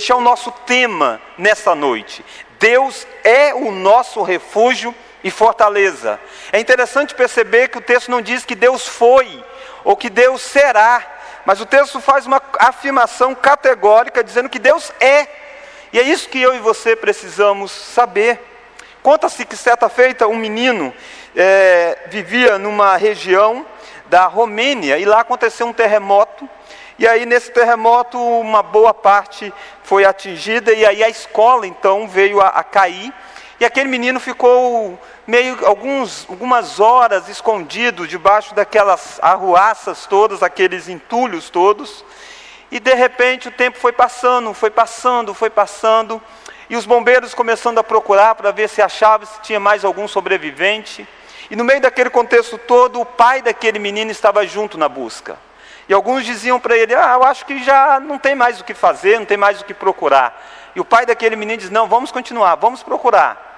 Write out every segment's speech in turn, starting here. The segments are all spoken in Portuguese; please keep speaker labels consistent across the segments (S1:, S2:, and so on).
S1: Este é o nosso tema nessa noite. Deus é o nosso refúgio e fortaleza. É interessante perceber que o texto não diz que Deus foi ou que Deus será, mas o texto faz uma afirmação categórica dizendo que Deus é. E é isso que eu e você precisamos saber. Conta-se que certa feita um menino é, vivia numa região da Romênia e lá aconteceu um terremoto. E aí nesse terremoto uma boa parte foi atingida e aí a escola então veio a, a cair e aquele menino ficou meio alguns, algumas horas escondido debaixo daquelas arruaças todas, aqueles entulhos todos. E de repente o tempo foi passando, foi passando, foi passando, e os bombeiros começando a procurar para ver se achava se tinha mais algum sobrevivente. E no meio daquele contexto todo, o pai daquele menino estava junto na busca. E alguns diziam para ele: Ah, eu acho que já não tem mais o que fazer, não tem mais o que procurar. E o pai daquele menino diz: Não, vamos continuar, vamos procurar.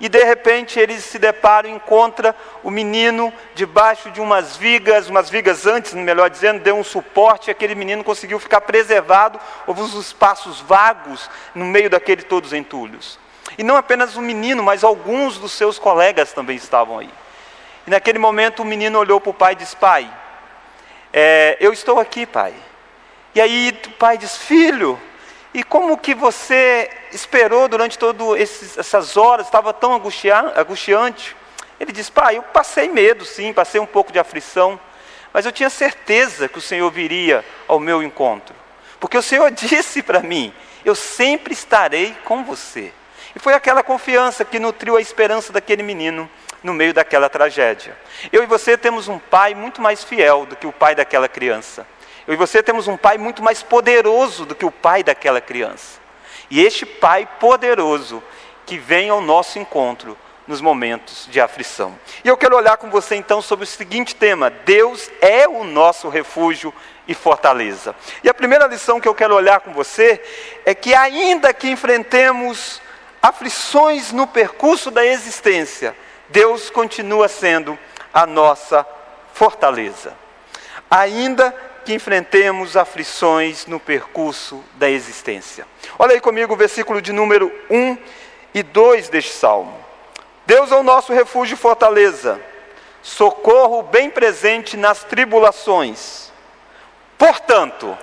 S1: E de repente eles se deparam e encontram o menino debaixo de umas vigas, umas vigas antes, melhor dizendo, deu um suporte, e aquele menino conseguiu ficar preservado, houve uns espaços vagos no meio daquele todos entulhos. E não apenas o menino, mas alguns dos seus colegas também estavam aí. E naquele momento o menino olhou para o pai e disse: Pai, é, eu estou aqui, pai. E aí o pai diz: Filho, e como que você esperou durante todas essas horas, estava tão angustiante? Ele diz: Pai, eu passei medo, sim, passei um pouco de aflição, mas eu tinha certeza que o Senhor viria ao meu encontro, porque o Senhor disse para mim: Eu sempre estarei com você. E foi aquela confiança que nutriu a esperança daquele menino no meio daquela tragédia. Eu e você temos um pai muito mais fiel do que o pai daquela criança. Eu e você temos um pai muito mais poderoso do que o pai daquela criança. E este pai poderoso que vem ao nosso encontro nos momentos de aflição. E eu quero olhar com você então sobre o seguinte tema: Deus é o nosso refúgio e fortaleza. E a primeira lição que eu quero olhar com você é que, ainda que enfrentemos aflições no percurso da existência, Deus continua sendo a nossa fortaleza. Ainda que enfrentemos aflições no percurso da existência. Olha aí comigo o versículo de número 1 e 2 deste salmo. Deus é o nosso refúgio e fortaleza, socorro bem presente nas tribulações. Portanto,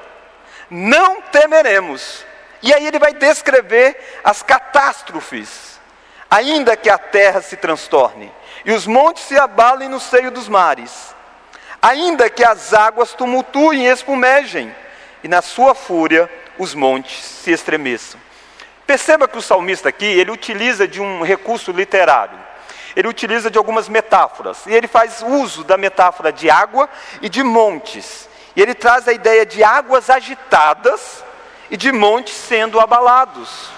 S1: não temeremos. E aí ele vai descrever as catástrofes, ainda que a terra se transtorne e os montes se abalem no seio dos mares ainda que as águas tumultuem e espumejem, e na sua fúria os montes se estremeçam. Perceba que o salmista aqui, ele utiliza de um recurso literário. Ele utiliza de algumas metáforas. E ele faz uso da metáfora de água e de montes. E ele traz a ideia de águas agitadas e de montes sendo abalados.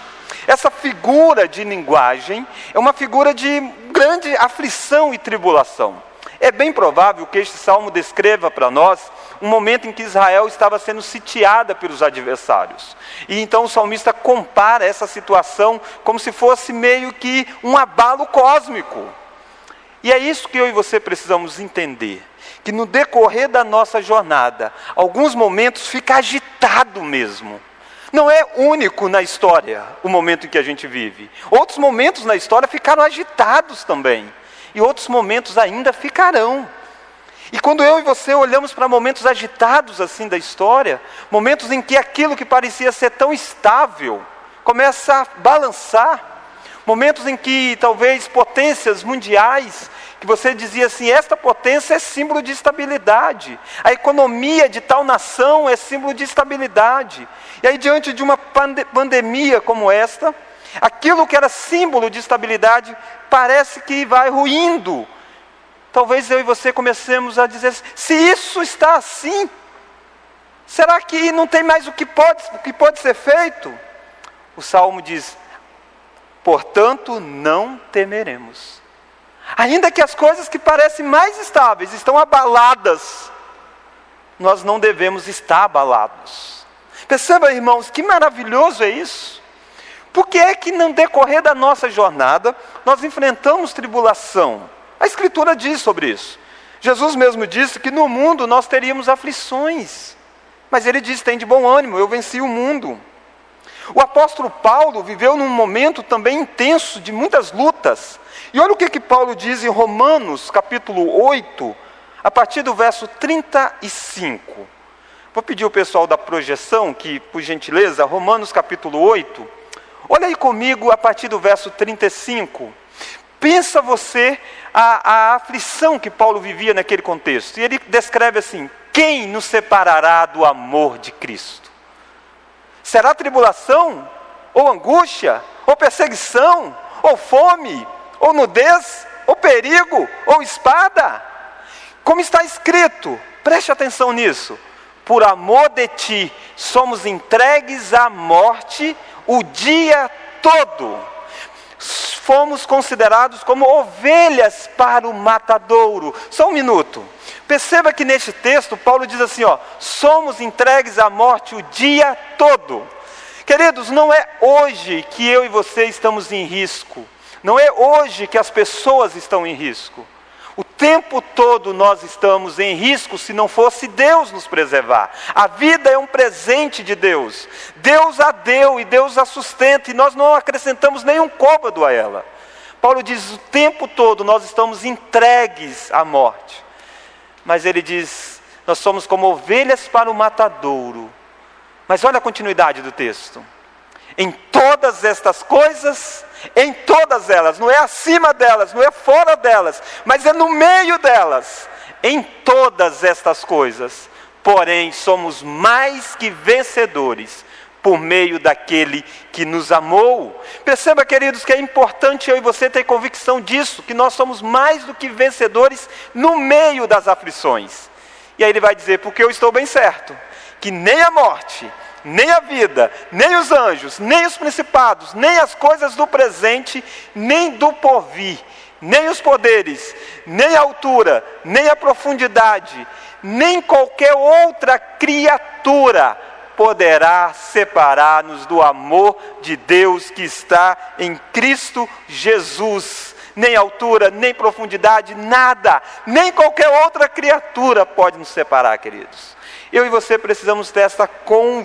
S1: Essa figura de linguagem é uma figura de grande aflição e tribulação. É bem provável que este salmo descreva para nós um momento em que Israel estava sendo sitiada pelos adversários. E então o salmista compara essa situação como se fosse meio que um abalo cósmico. E é isso que eu e você precisamos entender. Que no decorrer da nossa jornada, alguns momentos fica agitado mesmo. Não é único na história o momento em que a gente vive. Outros momentos na história ficaram agitados também e outros momentos ainda ficarão. E quando eu e você olhamos para momentos agitados assim da história, momentos em que aquilo que parecia ser tão estável começa a balançar, momentos em que talvez potências mundiais, que você dizia assim, esta potência é símbolo de estabilidade, a economia de tal nação é símbolo de estabilidade. E aí, diante de uma pande pandemia como esta, Aquilo que era símbolo de estabilidade parece que vai ruindo. Talvez eu e você comecemos a dizer: se isso está assim, será que não tem mais o que pode, o que pode ser feito? O salmo diz: portanto, não temeremos. Ainda que as coisas que parecem mais estáveis estão abaladas, nós não devemos estar abalados. Perceba, irmãos, que maravilhoso é isso. Por que é que no decorrer da nossa jornada nós enfrentamos tribulação? A Escritura diz sobre isso. Jesus mesmo disse que no mundo nós teríamos aflições. Mas ele diz: tem de bom ânimo, eu venci o mundo. O apóstolo Paulo viveu num momento também intenso de muitas lutas. E olha o que, que Paulo diz em Romanos, capítulo 8, a partir do verso 35. Vou pedir ao pessoal da projeção que, por gentileza, Romanos capítulo 8, olha aí comigo a partir do verso 35. Pensa você a, a aflição que Paulo vivia naquele contexto. E ele descreve assim: Quem nos separará do amor de Cristo? Será tribulação? Ou angústia? Ou perseguição? Ou fome? Ou nudez? Ou perigo? Ou espada? Como está escrito, preste atenção nisso por amor de ti, somos entregues à morte o dia todo. Fomos considerados como ovelhas para o matadouro. Só um minuto. Perceba que neste texto Paulo diz assim: ó, somos entregues à morte o dia todo. Queridos, não é hoje que eu e você estamos em risco. Não é hoje que as pessoas estão em risco. O tempo todo nós estamos em risco se não fosse Deus nos preservar. A vida é um presente de Deus. Deus a deu e Deus a sustenta e nós não acrescentamos nenhum côvado a ela. Paulo diz: o tempo todo nós estamos entregues à morte. Mas ele diz: nós somos como ovelhas para o matadouro. Mas olha a continuidade do texto. Em todas estas coisas, em todas elas, não é acima delas, não é fora delas, mas é no meio delas. Em todas estas coisas, porém, somos mais que vencedores por meio daquele que nos amou. Perceba, queridos, que é importante eu e você ter convicção disso, que nós somos mais do que vencedores no meio das aflições. E aí ele vai dizer: porque eu estou bem certo, que nem a morte, nem a vida, nem os anjos, nem os principados, nem as coisas do presente, nem do porvir, nem os poderes, nem a altura, nem a profundidade, nem qualquer outra criatura poderá separar-nos do amor de Deus que está em Cristo Jesus. Nem altura, nem profundidade, nada, nem qualquer outra criatura pode nos separar, queridos. Eu e você precisamos ter essa convicção,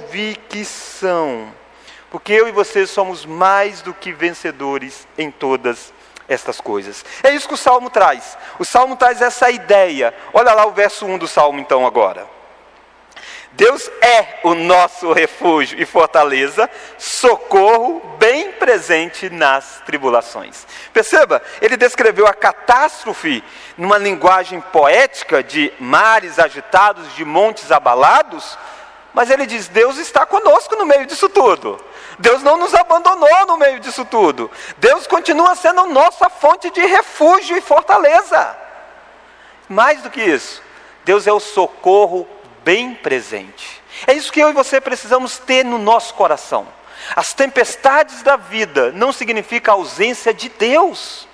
S1: porque eu e você somos mais do que vencedores em todas estas coisas. É isso que o salmo traz. O salmo traz essa ideia. Olha lá o verso 1 do salmo, então, agora. Deus é o nosso refúgio e fortaleza, socorro bem presente nas tribulações. Perceba, ele descreveu a catástrofe numa linguagem poética de mares agitados, de montes abalados, mas ele diz: Deus está conosco no meio disso tudo. Deus não nos abandonou no meio disso tudo. Deus continua sendo nossa fonte de refúgio e fortaleza. Mais do que isso, Deus é o socorro bem presente. É isso que eu e você precisamos ter no nosso coração. As tempestades da vida não significam ausência de Deus.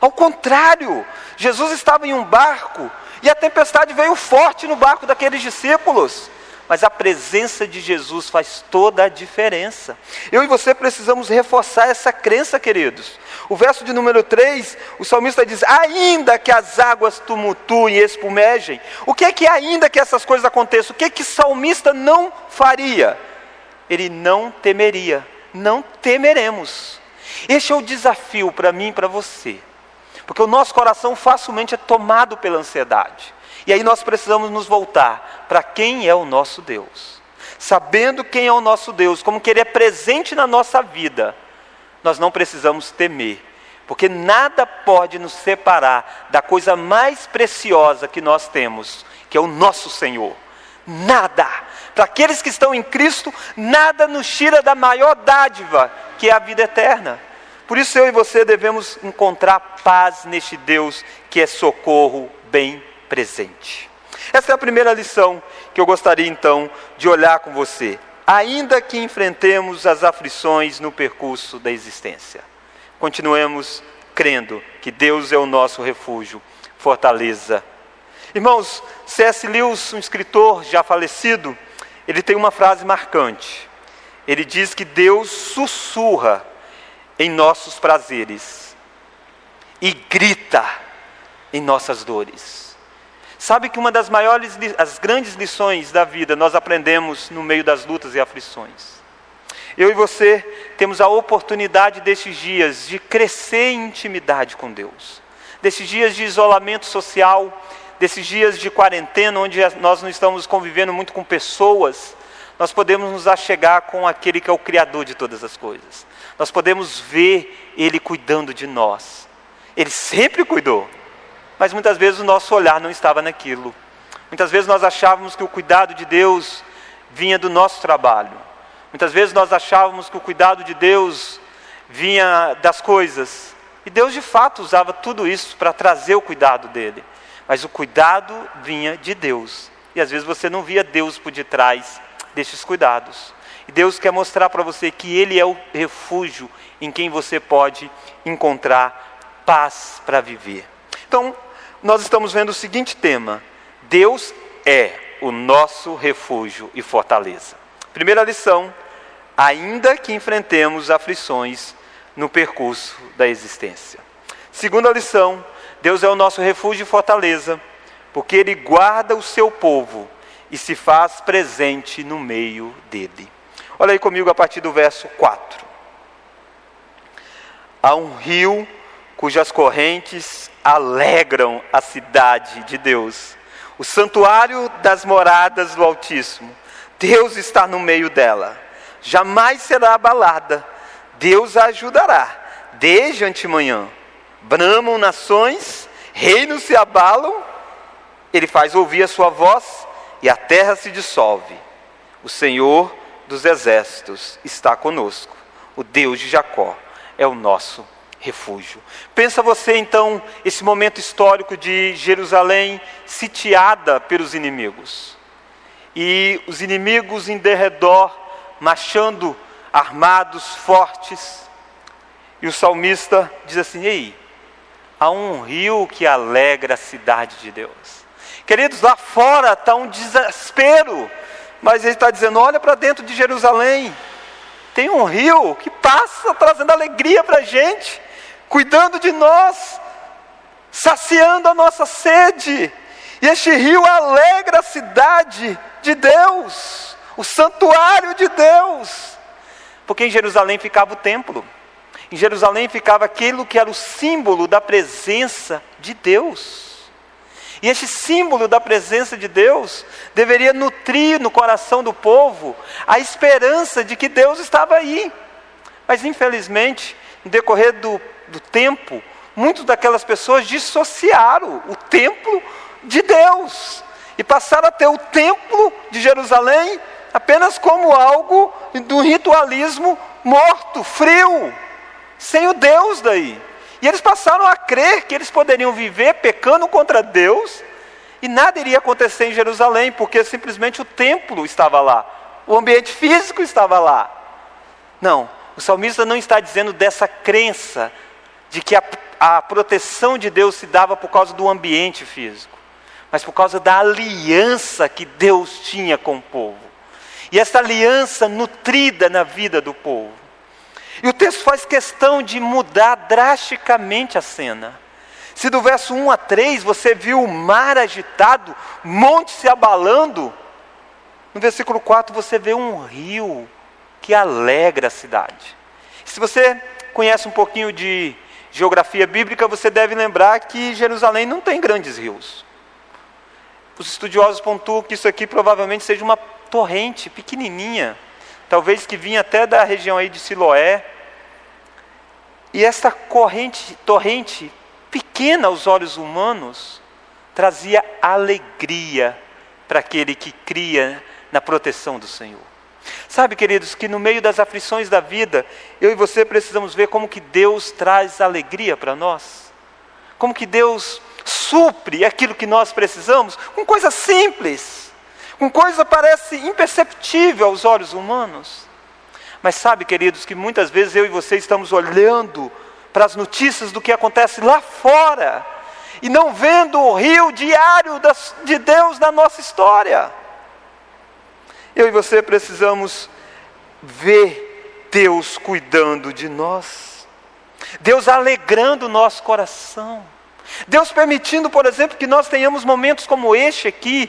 S1: Ao contrário, Jesus estava em um barco e a tempestade veio forte no barco daqueles discípulos mas a presença de Jesus faz toda a diferença. Eu e você precisamos reforçar essa crença, queridos. O verso de número 3, o salmista diz: Ainda que as águas tumultuem e espumejem, o que é que ainda que essas coisas aconteçam, o que é que o salmista não faria? Ele não temeria, não temeremos. Este é o desafio para mim e para você, porque o nosso coração facilmente é tomado pela ansiedade. E aí nós precisamos nos voltar para quem é o nosso Deus. Sabendo quem é o nosso Deus, como que Ele é presente na nossa vida, nós não precisamos temer, porque nada pode nos separar da coisa mais preciosa que nós temos, que é o nosso Senhor. Nada. Para aqueles que estão em Cristo, nada nos tira da maior dádiva, que é a vida eterna. Por isso eu e você devemos encontrar paz neste Deus que é socorro bem presente. Essa é a primeira lição que eu gostaria então de olhar com você. Ainda que enfrentemos as aflições no percurso da existência, continuemos crendo que Deus é o nosso refúgio, fortaleza. Irmãos, C.S. Lewis, um escritor já falecido, ele tem uma frase marcante. Ele diz que Deus sussurra em nossos prazeres e grita em nossas dores. Sabe que uma das maiores, as grandes lições da vida nós aprendemos no meio das lutas e aflições. Eu e você temos a oportunidade desses dias de crescer em intimidade com Deus, desses dias de isolamento social, desses dias de quarentena, onde nós não estamos convivendo muito com pessoas, nós podemos nos achegar com aquele que é o Criador de todas as coisas. Nós podemos ver Ele cuidando de nós. Ele sempre cuidou, mas muitas vezes o nosso olhar não estava naquilo. Muitas vezes nós achávamos que o cuidado de Deus vinha do nosso trabalho. Muitas vezes nós achávamos que o cuidado de Deus vinha das coisas. E Deus de fato usava tudo isso para trazer o cuidado dele. Mas o cuidado vinha de Deus. E às vezes você não via Deus por detrás destes cuidados. E Deus quer mostrar para você que Ele é o refúgio em quem você pode encontrar paz para viver. Então, nós estamos vendo o seguinte tema: Deus é o nosso refúgio e fortaleza. Primeira lição: ainda que enfrentemos aflições no percurso da existência. Segunda lição: Deus é o nosso refúgio e fortaleza, porque Ele guarda o seu povo e se faz presente no meio dele. Olha aí comigo a partir do verso 4. Há um rio cujas correntes alegram a cidade de Deus, o santuário das moradas do Altíssimo. Deus está no meio dela, jamais será abalada. Deus a ajudará desde antemanhã. Bramam nações, reinos se abalam, ele faz ouvir a sua voz e a terra se dissolve. O Senhor dos exércitos está conosco. O Deus de Jacó é o nosso refúgio. Pensa você então esse momento histórico de Jerusalém sitiada pelos inimigos. E os inimigos em derredor marchando armados, fortes. E o salmista diz assim: "Ei, há um rio que alegra a cidade de Deus. Queridos, lá fora está um desespero, mas ele está dizendo: olha para dentro de Jerusalém, tem um rio que passa trazendo alegria para a gente, cuidando de nós, saciando a nossa sede. E este rio alegra a cidade de Deus, o santuário de Deus, porque em Jerusalém ficava o templo. Em Jerusalém ficava aquilo que era o símbolo da presença de Deus. E este símbolo da presença de Deus deveria nutrir no coração do povo a esperança de que Deus estava aí. Mas infelizmente, no decorrer do, do tempo, muitas daquelas pessoas dissociaram o templo de Deus e passaram a ter o templo de Jerusalém apenas como algo do ritualismo morto, frio, sem o Deus daí. E eles passaram a crer que eles poderiam viver pecando contra Deus e nada iria acontecer em Jerusalém, porque simplesmente o templo estava lá, o ambiente físico estava lá. Não, o salmista não está dizendo dessa crença de que a, a proteção de Deus se dava por causa do ambiente físico, mas por causa da aliança que Deus tinha com o povo. E essa aliança nutrida na vida do povo. E o texto faz questão de mudar drasticamente a cena. Se do verso 1 a 3 você viu o mar agitado, monte se abalando, no versículo 4 você vê um rio que alegra a cidade. Se você conhece um pouquinho de geografia bíblica, você deve lembrar que Jerusalém não tem grandes rios. Os estudiosos pontuam que isso aqui provavelmente seja uma torrente pequenininha, talvez que vinha até da região aí de Siloé. E essa corrente, torrente pequena aos olhos humanos, trazia alegria para aquele que cria na proteção do Senhor. Sabe, queridos, que no meio das aflições da vida, eu e você precisamos ver como que Deus traz alegria para nós. Como que Deus supre aquilo que nós precisamos com coisas simples, com coisa parece imperceptível aos olhos humanos. Mas sabe, queridos, que muitas vezes eu e você estamos olhando para as notícias do que acontece lá fora e não vendo o rio diário de Deus na nossa história. Eu e você precisamos ver Deus cuidando de nós, Deus alegrando o nosso coração, Deus permitindo, por exemplo, que nós tenhamos momentos como este aqui,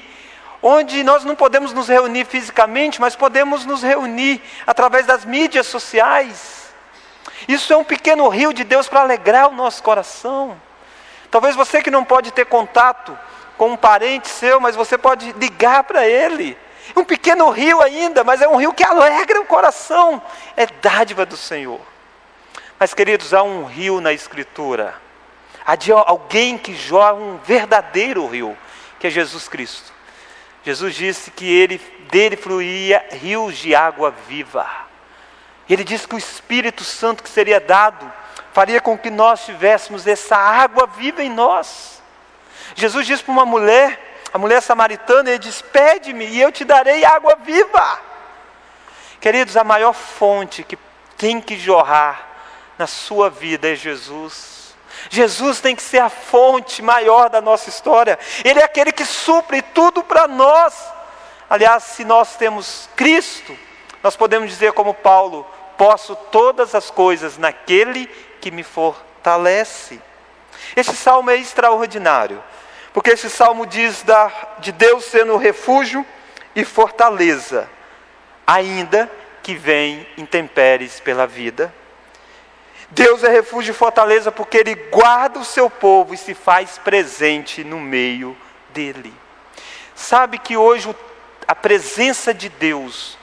S1: onde nós não podemos nos reunir fisicamente, mas podemos nos reunir através das mídias sociais. Isso é um pequeno rio de Deus para alegrar o nosso coração. Talvez você que não pode ter contato com um parente seu, mas você pode ligar para ele. Um pequeno rio ainda, mas é um rio que alegra o coração. É dádiva do Senhor. Mas, queridos, há um rio na Escritura. Há de alguém que joga um verdadeiro rio, que é Jesus Cristo. Jesus disse que ele, dele fluía rios de água viva. Ele disse que o Espírito Santo que seria dado faria com que nós tivéssemos essa água viva em nós. Jesus disse para uma mulher, a mulher samaritana, ele diz: Pede-me e eu te darei água viva. Queridos, a maior fonte que tem que jorrar na sua vida é Jesus. Jesus tem que ser a fonte maior da nossa história. Ele é aquele que supre tudo para nós. Aliás, se nós temos Cristo, nós podemos dizer como Paulo: posso todas as coisas naquele que me fortalece. Esse salmo é extraordinário, porque esse salmo diz da, de Deus sendo refúgio e fortaleza, ainda que vem intempéries pela vida. Deus é refúgio e fortaleza porque Ele guarda o seu povo e se faz presente no meio dele. Sabe que hoje a presença de Deus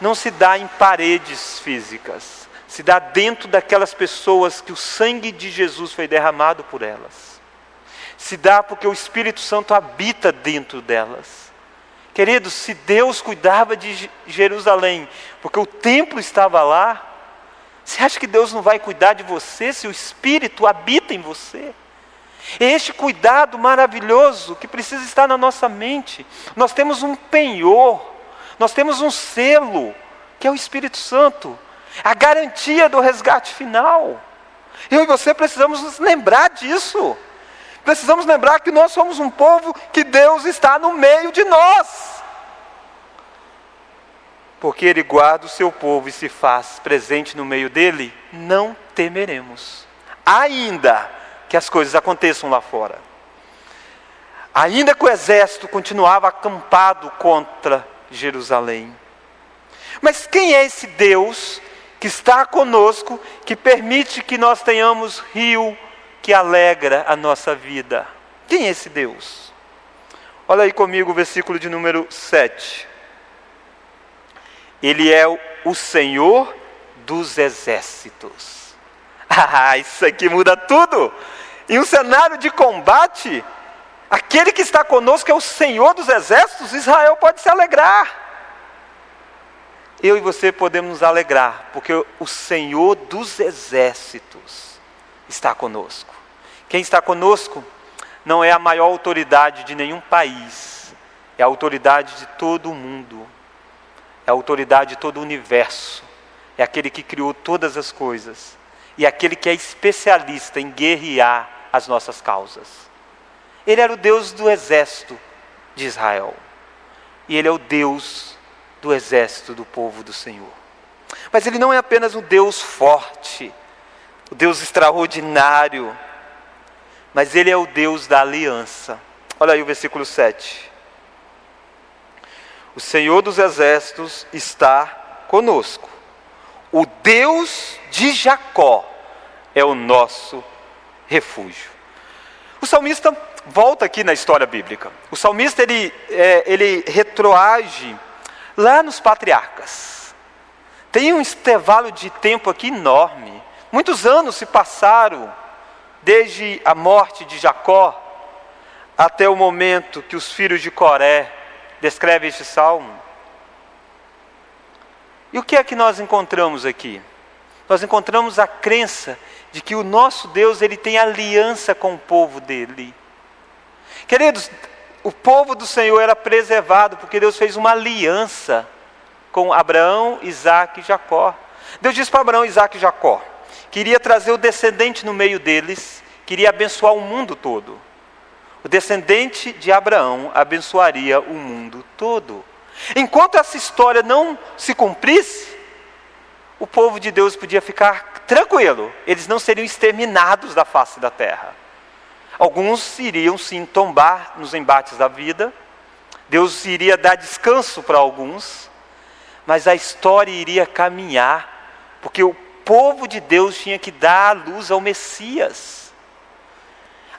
S1: não se dá em paredes físicas, se dá dentro daquelas pessoas que o sangue de Jesus foi derramado por elas. Se dá porque o Espírito Santo habita dentro delas. Queridos, se Deus cuidava de Jerusalém, porque o templo estava lá, você acha que Deus não vai cuidar de você se o Espírito habita em você? É este cuidado maravilhoso que precisa estar na nossa mente. Nós temos um penhor, nós temos um selo, que é o Espírito Santo, a garantia do resgate final. Eu e você precisamos nos lembrar disso. Precisamos lembrar que nós somos um povo que Deus está no meio de nós porque Ele guarda o seu povo e se faz presente no meio dele, não temeremos, ainda que as coisas aconteçam lá fora. Ainda que o exército continuava acampado contra Jerusalém. Mas quem é esse Deus que está conosco, que permite que nós tenhamos rio que alegra a nossa vida? Quem é esse Deus? Olha aí comigo o versículo de número 7. Ele é o Senhor dos exércitos. Ah, isso aqui muda tudo. Em um cenário de combate, aquele que está conosco é o Senhor dos exércitos, Israel pode se alegrar. Eu e você podemos nos alegrar, porque o Senhor dos exércitos está conosco. Quem está conosco não é a maior autoridade de nenhum país, é a autoridade de todo o mundo é a autoridade de todo o universo, é aquele que criou todas as coisas e é aquele que é especialista em guerrear as nossas causas. Ele era o Deus do exército de Israel e ele é o Deus do exército do povo do Senhor. Mas ele não é apenas um Deus forte, o Deus extraordinário, mas ele é o Deus da aliança. Olha aí o versículo 7. O Senhor dos Exércitos está conosco. O Deus de Jacó é o nosso refúgio. O salmista volta aqui na história bíblica. O salmista ele, é, ele retroage lá nos patriarcas. Tem um intervalo de tempo aqui enorme. Muitos anos se passaram desde a morte de Jacó até o momento que os filhos de Coré descreve este salmo. E o que é que nós encontramos aqui? Nós encontramos a crença de que o nosso Deus ele tem aliança com o povo dele. Queridos, o povo do Senhor era preservado porque Deus fez uma aliança com Abraão, Isaac e Jacó. Deus disse para Abraão, Isaac e Jacó: queria trazer o descendente no meio deles, queria abençoar o mundo todo. O descendente de Abraão abençoaria o mundo todo. Enquanto essa história não se cumprisse, o povo de Deus podia ficar tranquilo, eles não seriam exterminados da face da terra. Alguns iriam sim tombar nos embates da vida, Deus iria dar descanso para alguns, mas a história iria caminhar, porque o povo de Deus tinha que dar a luz ao Messias.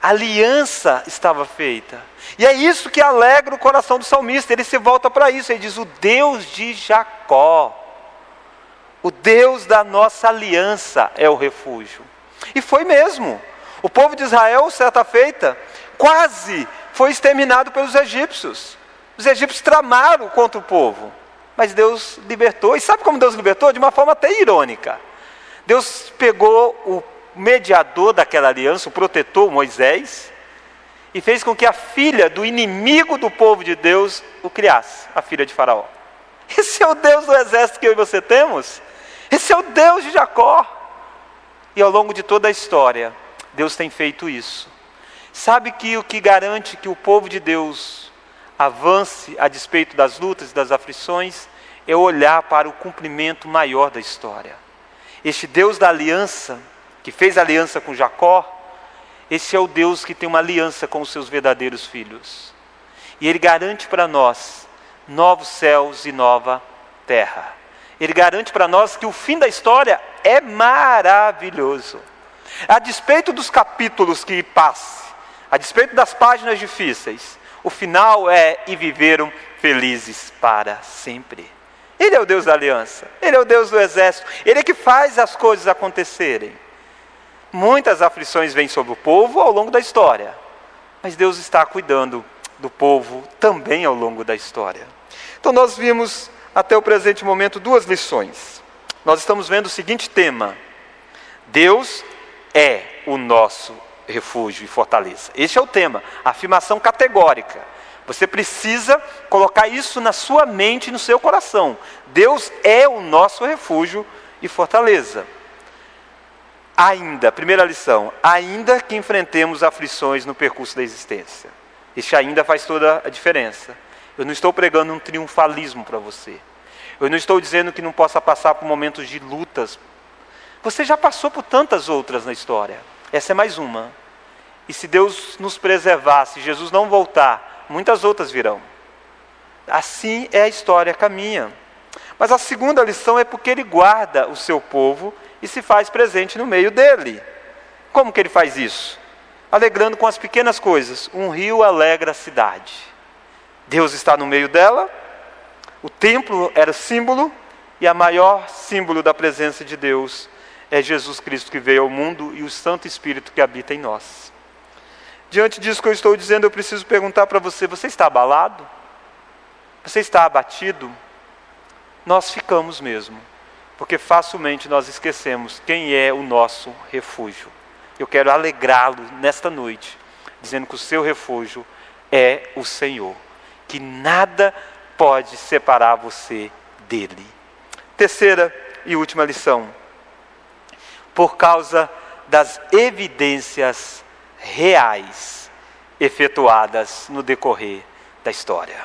S1: A aliança estava feita. E é isso que alegra o coração do salmista. Ele se volta para isso. Ele diz: O Deus de Jacó, o Deus da nossa aliança é o refúgio. E foi mesmo. O povo de Israel, certa feita, quase foi exterminado pelos egípcios. Os egípcios tramaram contra o povo, mas Deus libertou. E sabe como Deus libertou? De uma forma até irônica. Deus pegou o mediador daquela aliança, o protetor Moisés, e fez com que a filha do inimigo do povo de Deus o criasse, a filha de Faraó. Esse é o Deus do exército que eu e você temos. Esse é o Deus de Jacó. E ao longo de toda a história, Deus tem feito isso. Sabe que o que garante que o povo de Deus avance a despeito das lutas e das aflições é olhar para o cumprimento maior da história. Este Deus da aliança, que fez aliança com Jacó, esse é o Deus que tem uma aliança com os seus verdadeiros filhos. E ele garante para nós novos céus e nova terra. Ele garante para nós que o fim da história é maravilhoso. A despeito dos capítulos que passe, a despeito das páginas difíceis, o final é e viveram felizes para sempre. Ele é o Deus da aliança, ele é o Deus do exército, ele é que faz as coisas acontecerem. Muitas aflições vêm sobre o povo ao longo da história, mas Deus está cuidando do povo também ao longo da história. Então nós vimos até o presente momento duas lições. Nós estamos vendo o seguinte tema: Deus é o nosso refúgio e fortaleza. Este é o tema, afirmação categórica. Você precisa colocar isso na sua mente e no seu coração. Deus é o nosso refúgio e fortaleza. Ainda, primeira lição, ainda que enfrentemos aflições no percurso da existência. Este ainda faz toda a diferença. Eu não estou pregando um triunfalismo para você. Eu não estou dizendo que não possa passar por momentos de lutas. Você já passou por tantas outras na história. Essa é mais uma. E se Deus nos preservar, se Jesus não voltar, muitas outras virão. Assim é a história, caminha. Mas a segunda lição é porque ele guarda o seu povo e se faz presente no meio dele. Como que ele faz isso? Alegrando com as pequenas coisas. Um rio alegra a cidade. Deus está no meio dela. O templo era símbolo e a maior símbolo da presença de Deus é Jesus Cristo que veio ao mundo e o Santo Espírito que habita em nós. Diante disso que eu estou dizendo, eu preciso perguntar para você: você está abalado? Você está abatido? Nós ficamos mesmo, porque facilmente nós esquecemos quem é o nosso refúgio. Eu quero alegrá-lo nesta noite, dizendo que o seu refúgio é o Senhor, que nada pode separar você dele. Terceira e última lição: por causa das evidências reais efetuadas no decorrer da história.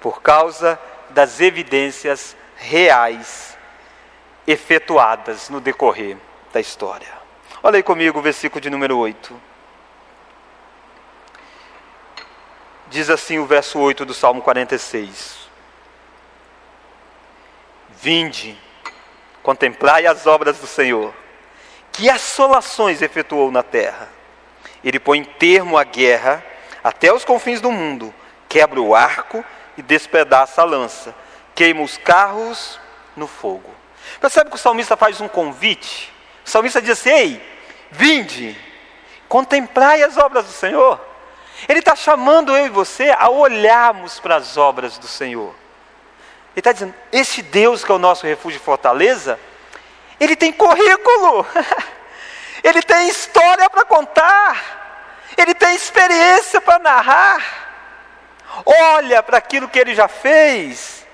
S1: Por causa das evidências reais efetuadas no decorrer da história. Olha aí comigo o versículo de número 8. Diz assim o verso 8 do Salmo 46. Vinde, contemplai as obras do Senhor, que assolações efetuou na terra ele põe termo à guerra até os confins do mundo, quebra o arco e despedaça a lança, queima os carros no fogo. Percebe que o salmista faz um convite? O salmista diz assim: Ei, vinde, contemplai as obras do Senhor. Ele está chamando eu e você a olharmos para as obras do Senhor. Ele está dizendo: esse Deus que é o nosso refúgio e fortaleza, ele tem currículo. Ele tem história para contar, ele tem experiência para narrar. Olha para aquilo que ele já fez.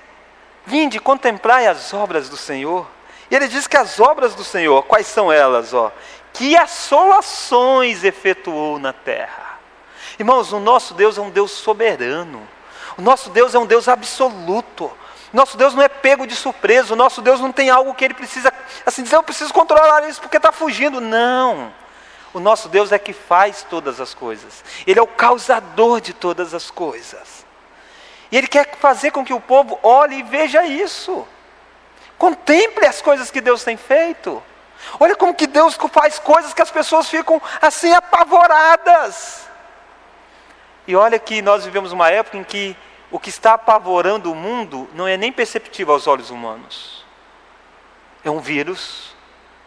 S1: Vinde, contemplai as obras do Senhor. E ele diz que as obras do Senhor, quais são elas? Ó? Que assolações efetuou na terra. Irmãos, o nosso Deus é um Deus soberano. O nosso Deus é um Deus absoluto. Nosso Deus não é pego de surpresa, o nosso Deus não tem algo que ele precisa, assim dizer, eu preciso controlar isso porque está fugindo. Não. O nosso Deus é que faz todas as coisas, Ele é o causador de todas as coisas. E Ele quer fazer com que o povo olhe e veja isso. Contemple as coisas que Deus tem feito. Olha como que Deus faz coisas que as pessoas ficam assim apavoradas. E olha que nós vivemos uma época em que o que está apavorando o mundo não é nem perceptível aos olhos humanos. É um vírus,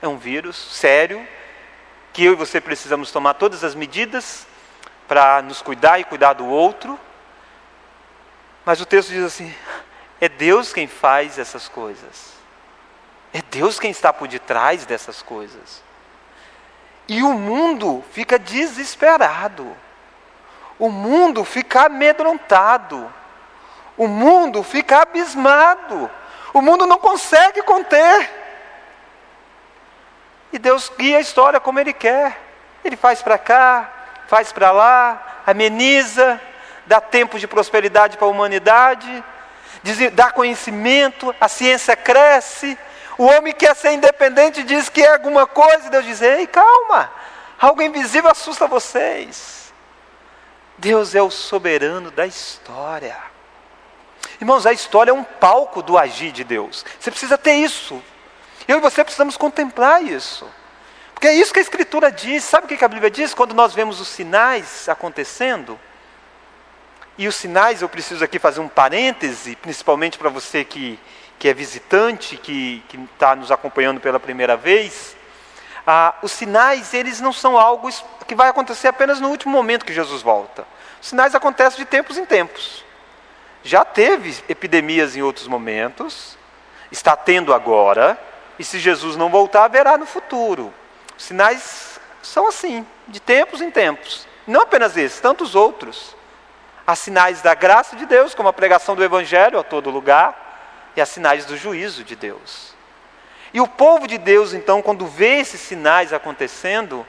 S1: é um vírus sério, que eu e você precisamos tomar todas as medidas para nos cuidar e cuidar do outro. Mas o texto diz assim: é Deus quem faz essas coisas. É Deus quem está por detrás dessas coisas. E o mundo fica desesperado. O mundo fica amedrontado. O mundo fica abismado. O mundo não consegue conter. E Deus guia a história como Ele quer. Ele faz para cá, faz para lá, ameniza, dá tempo de prosperidade para a humanidade, dá conhecimento, a ciência cresce. O homem quer ser independente diz que é alguma coisa, e Deus diz: ei, calma, algo invisível assusta vocês. Deus é o soberano da história. Irmãos, a história é um palco do agir de Deus. Você precisa ter isso. Eu e você precisamos contemplar isso. Porque é isso que a Escritura diz. Sabe o que a Bíblia diz? Quando nós vemos os sinais acontecendo, e os sinais, eu preciso aqui fazer um parêntese, principalmente para você que, que é visitante, que está nos acompanhando pela primeira vez. Ah, os sinais, eles não são algo que vai acontecer apenas no último momento que Jesus volta. Os sinais acontecem de tempos em tempos. Já teve epidemias em outros momentos, está tendo agora, e se Jesus não voltar, haverá no futuro. Os sinais são assim, de tempos em tempos. Não apenas esses, tantos outros. Há sinais da graça de Deus, como a pregação do Evangelho a todo lugar, e há sinais do juízo de Deus. E o povo de Deus, então, quando vê esses sinais acontecendo,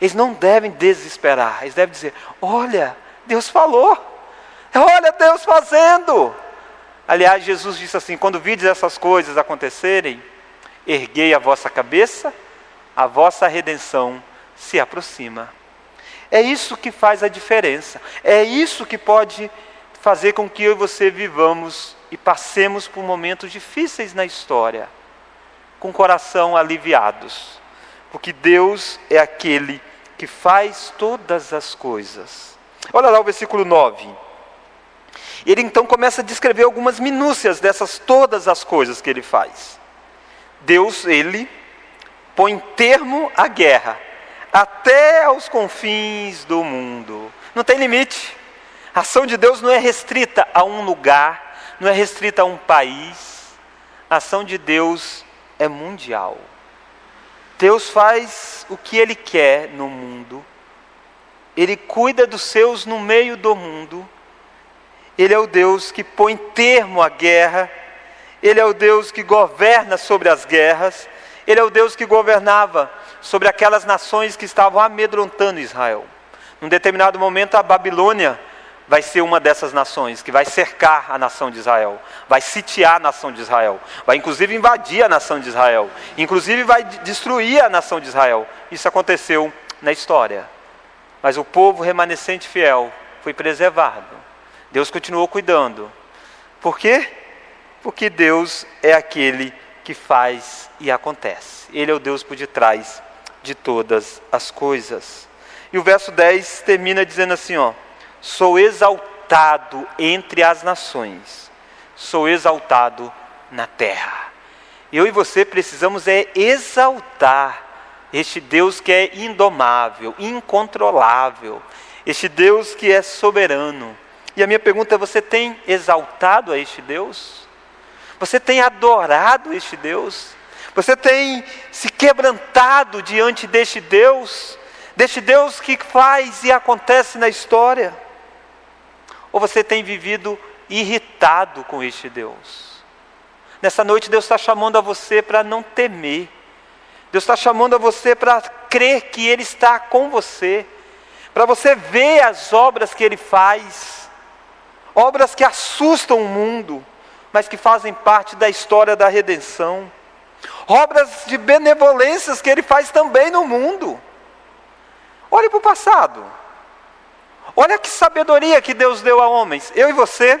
S1: eles não devem desesperar, eles devem dizer: Olha, Deus falou. Olha Deus fazendo. Aliás, Jesus disse assim: quando vides essas coisas acontecerem, erguei a vossa cabeça, a vossa redenção se aproxima. É isso que faz a diferença. É isso que pode fazer com que eu e você vivamos e passemos por momentos difíceis na história, com o coração aliviados, porque Deus é aquele que faz todas as coisas. Olha lá o versículo 9. Ele então começa a descrever algumas minúcias dessas todas as coisas que ele faz. Deus, ele põe termo à guerra até aos confins do mundo. Não tem limite. A ação de Deus não é restrita a um lugar, não é restrita a um país. A ação de Deus é mundial. Deus faz o que Ele quer no mundo, Ele cuida dos seus no meio do mundo, ele é o Deus que põe termo à guerra, Ele é o Deus que governa sobre as guerras, Ele é o Deus que governava sobre aquelas nações que estavam amedrontando Israel. Num determinado momento, a Babilônia vai ser uma dessas nações que vai cercar a nação de Israel, vai sitiar a nação de Israel, vai inclusive invadir a nação de Israel, inclusive vai destruir a nação de Israel. Isso aconteceu na história. Mas o povo remanescente fiel foi preservado. Deus continuou cuidando. Por quê? Porque Deus é aquele que faz e acontece. Ele é o Deus por detrás de todas as coisas. E o verso 10 termina dizendo assim: ó, sou exaltado entre as nações, sou exaltado na terra. Eu e você precisamos é exaltar este Deus que é indomável, incontrolável, este Deus que é soberano, e a minha pergunta é: você tem exaltado a este Deus? Você tem adorado este Deus? Você tem se quebrantado diante deste Deus? Deste Deus que faz e acontece na história? Ou você tem vivido irritado com este Deus? Nessa noite, Deus está chamando a você para não temer. Deus está chamando a você para crer que Ele está com você, para você ver as obras que Ele faz obras que assustam o mundo, mas que fazem parte da história da redenção, obras de benevolências que ele faz também no mundo. Olhe para o passado. Olha que sabedoria que Deus deu a homens. Eu e você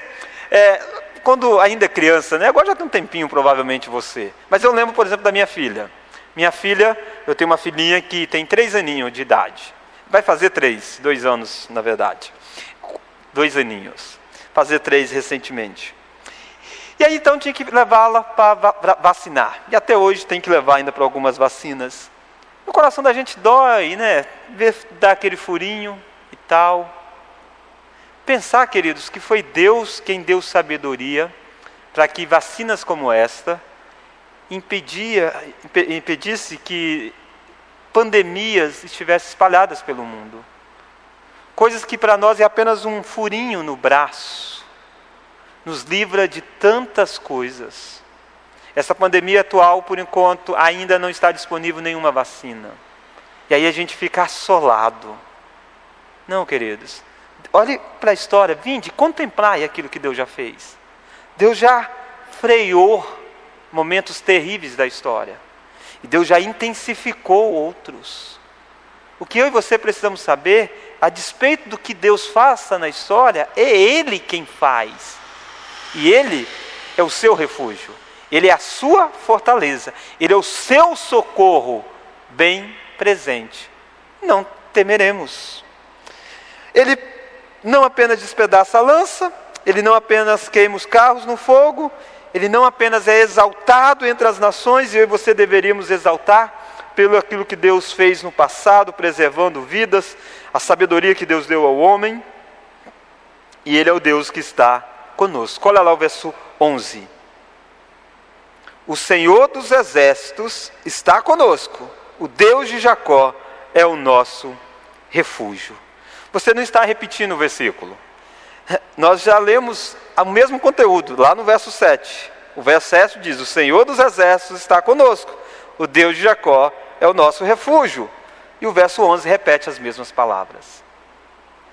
S1: É, quando ainda criança, né? Agora já tem um tempinho, provavelmente você. Mas eu lembro, por exemplo, da minha filha. Minha filha, eu tenho uma filhinha que tem três aninhos de idade. Vai fazer três, dois anos, na verdade. Dois aninhos. Fazer três recentemente. E aí então tinha que levá-la para vacinar. E até hoje tem que levar ainda para algumas vacinas. O coração da gente dói, né? Ver dar aquele furinho e tal. Pensar, queridos, que foi Deus quem deu sabedoria para que vacinas como esta impedia, impedisse que pandemias estivessem espalhadas pelo mundo. Coisas que para nós é apenas um furinho no braço, nos livra de tantas coisas. Essa pandemia atual, por enquanto, ainda não está disponível nenhuma vacina. E aí a gente fica assolado. Não, queridos. Olhe para a história, vinde, contemplai aquilo que Deus já fez. Deus já freou momentos terríveis da história. E Deus já intensificou outros. O que eu e você precisamos saber, a despeito do que Deus faça na história, é Ele quem faz. E Ele é o seu refúgio. Ele é a sua fortaleza, Ele é o seu socorro bem presente. Não temeremos. Ele não apenas despedaça a lança, ele não apenas queima os carros no fogo, ele não apenas é exaltado entre as nações, e eu e você deveríamos exaltar pelo aquilo que Deus fez no passado, preservando vidas, a sabedoria que Deus deu ao homem, e Ele é o Deus que está conosco. Olha lá o verso 11. O Senhor dos exércitos está conosco, o Deus de Jacó é o nosso refúgio. Você não está repetindo o versículo. Nós já lemos o mesmo conteúdo, lá no verso 7. O verso 7 diz: O Senhor dos exércitos está conosco, o Deus de Jacó é o nosso refúgio. E o verso 11 repete as mesmas palavras.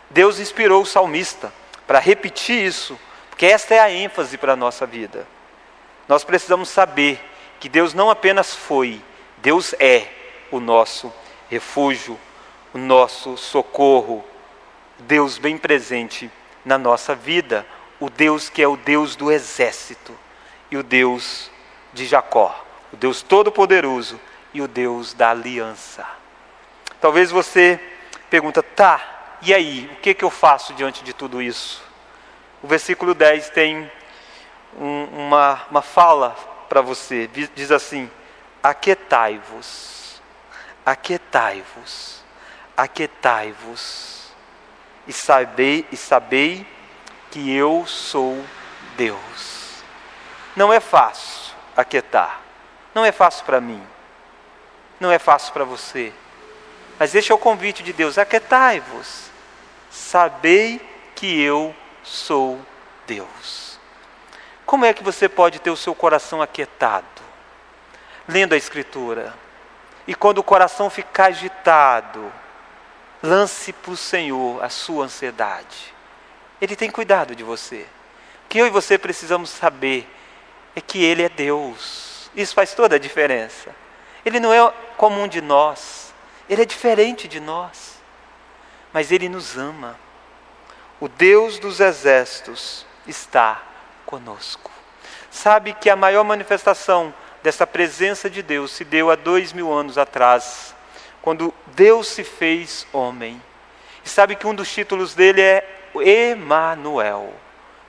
S1: Deus inspirou o salmista para repetir isso, porque esta é a ênfase para a nossa vida. Nós precisamos saber que Deus não apenas foi, Deus é o nosso refúgio, o nosso socorro, Deus bem presente na nossa vida, o Deus que é o Deus do exército e o Deus de Jacó, o Deus todo-poderoso e o Deus da aliança. Talvez você pergunta, tá, e aí, o que, que eu faço diante de tudo isso? O versículo 10 tem um, uma, uma fala para você. Diz assim: Aquetai-vos, aquetai-vos, aquetai-vos, e sabei, e sabei que eu sou Deus. Não é fácil aquietar, não é fácil para mim, não é fácil para você. Mas este é o convite de Deus: aquietai-vos, sabei que eu sou Deus. Como é que você pode ter o seu coração aquietado? Lendo a Escritura. E quando o coração ficar agitado, lance para o Senhor a sua ansiedade. Ele tem cuidado de você. O que eu e você precisamos saber é que Ele é Deus. Isso faz toda a diferença. Ele não é como um de nós. Ele é diferente de nós. Mas Ele nos ama. O Deus dos exércitos está conosco. Sabe que a maior manifestação dessa presença de Deus se deu há dois mil anos atrás, quando Deus se fez homem. E sabe que um dos títulos dele é Emanuel,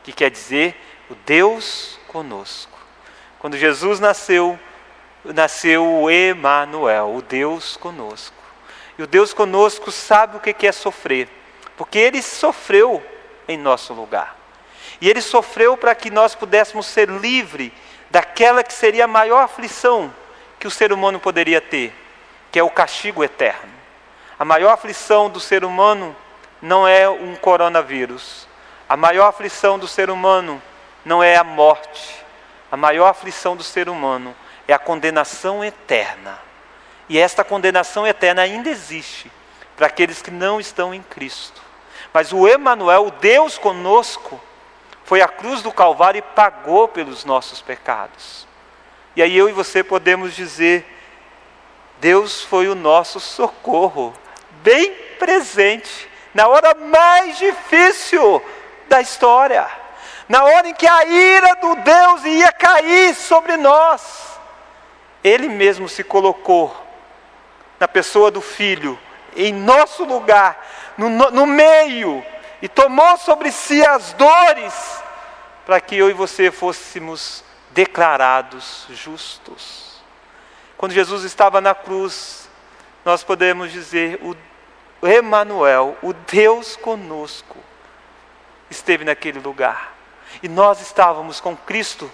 S1: que quer dizer o Deus conosco. Quando Jesus nasceu, nasceu o Emanuel, o Deus conosco. E o Deus conosco sabe o que é sofrer, porque ele sofreu em nosso lugar. E ele sofreu para que nós pudéssemos ser livres daquela que seria a maior aflição que o ser humano poderia ter, que é o castigo eterno. A maior aflição do ser humano não é um coronavírus. A maior aflição do ser humano não é a morte. A maior aflição do ser humano é a condenação eterna. E esta condenação eterna ainda existe para aqueles que não estão em Cristo. Mas o Emanuel, o Deus conosco, foi à cruz do Calvário e pagou pelos nossos pecados. E aí eu e você podemos dizer: Deus foi o nosso socorro, bem presente, na hora mais difícil da história, na hora em que a ira do Deus ia cair sobre nós, Ele mesmo se colocou na pessoa do Filho, em nosso lugar, no, no meio, e tomou sobre si as dores, para que eu e você fôssemos declarados justos. Quando Jesus estava na cruz, nós podemos dizer: o Emanuel, o Deus conosco, esteve naquele lugar. E nós estávamos com Cristo,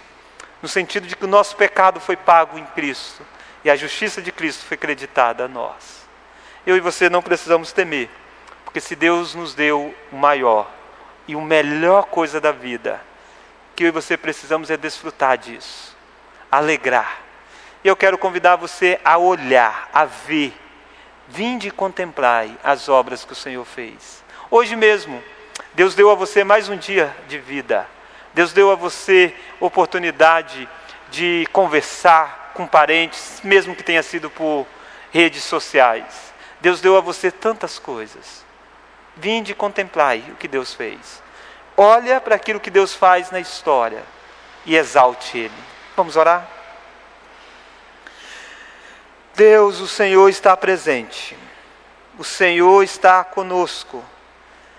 S1: no sentido de que o nosso pecado foi pago em Cristo e a justiça de Cristo foi creditada a nós. Eu e você não precisamos temer, porque se Deus nos deu o maior e o melhor coisa da vida, que eu e você precisamos é desfrutar disso, alegrar. E eu quero convidar você a olhar, a ver, vinde e contemplai as obras que o Senhor fez. Hoje mesmo, Deus deu a você mais um dia de vida. Deus deu a você oportunidade de conversar com parentes, mesmo que tenha sido por redes sociais. Deus deu a você tantas coisas. Vinde e contemplai o que Deus fez. Olha para aquilo que Deus faz na história e exalte Ele. Vamos orar? Deus, o Senhor está presente. O Senhor está conosco.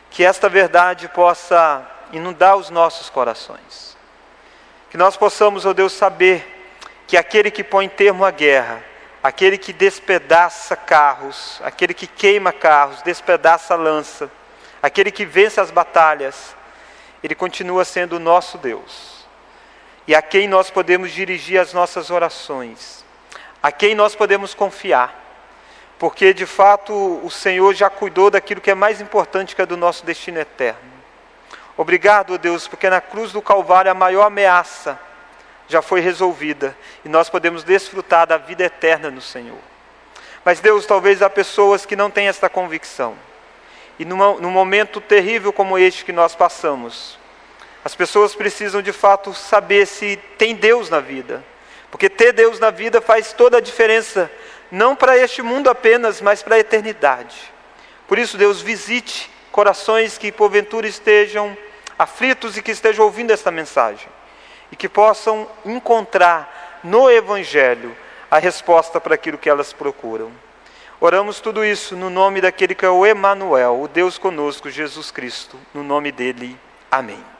S1: Que esta verdade possa inundar os nossos corações. Que nós possamos, ó oh Deus, saber que aquele que põe termo à guerra, aquele que despedaça carros, aquele que queima carros, despedaça lança, aquele que vence as batalhas, ele continua sendo o nosso Deus. E a quem nós podemos dirigir as nossas orações, a quem nós podemos confiar, porque de fato o Senhor já cuidou daquilo que é mais importante que é do nosso destino eterno. Obrigado, Deus, porque na cruz do Calvário a maior ameaça já foi resolvida e nós podemos desfrutar da vida eterna no Senhor. Mas, Deus, talvez há pessoas que não têm esta convicção. E numa, num momento terrível como este que nós passamos, as pessoas precisam de fato saber se tem Deus na vida. Porque ter Deus na vida faz toda a diferença, não para este mundo apenas, mas para a eternidade. Por isso, Deus, visite corações que porventura estejam aflitos e que estejam ouvindo esta mensagem, e que possam encontrar no Evangelho a resposta para aquilo que elas procuram. Oramos tudo isso no nome daquele que é o Emanuel, o Deus conosco, Jesus Cristo, no nome dele. Amém.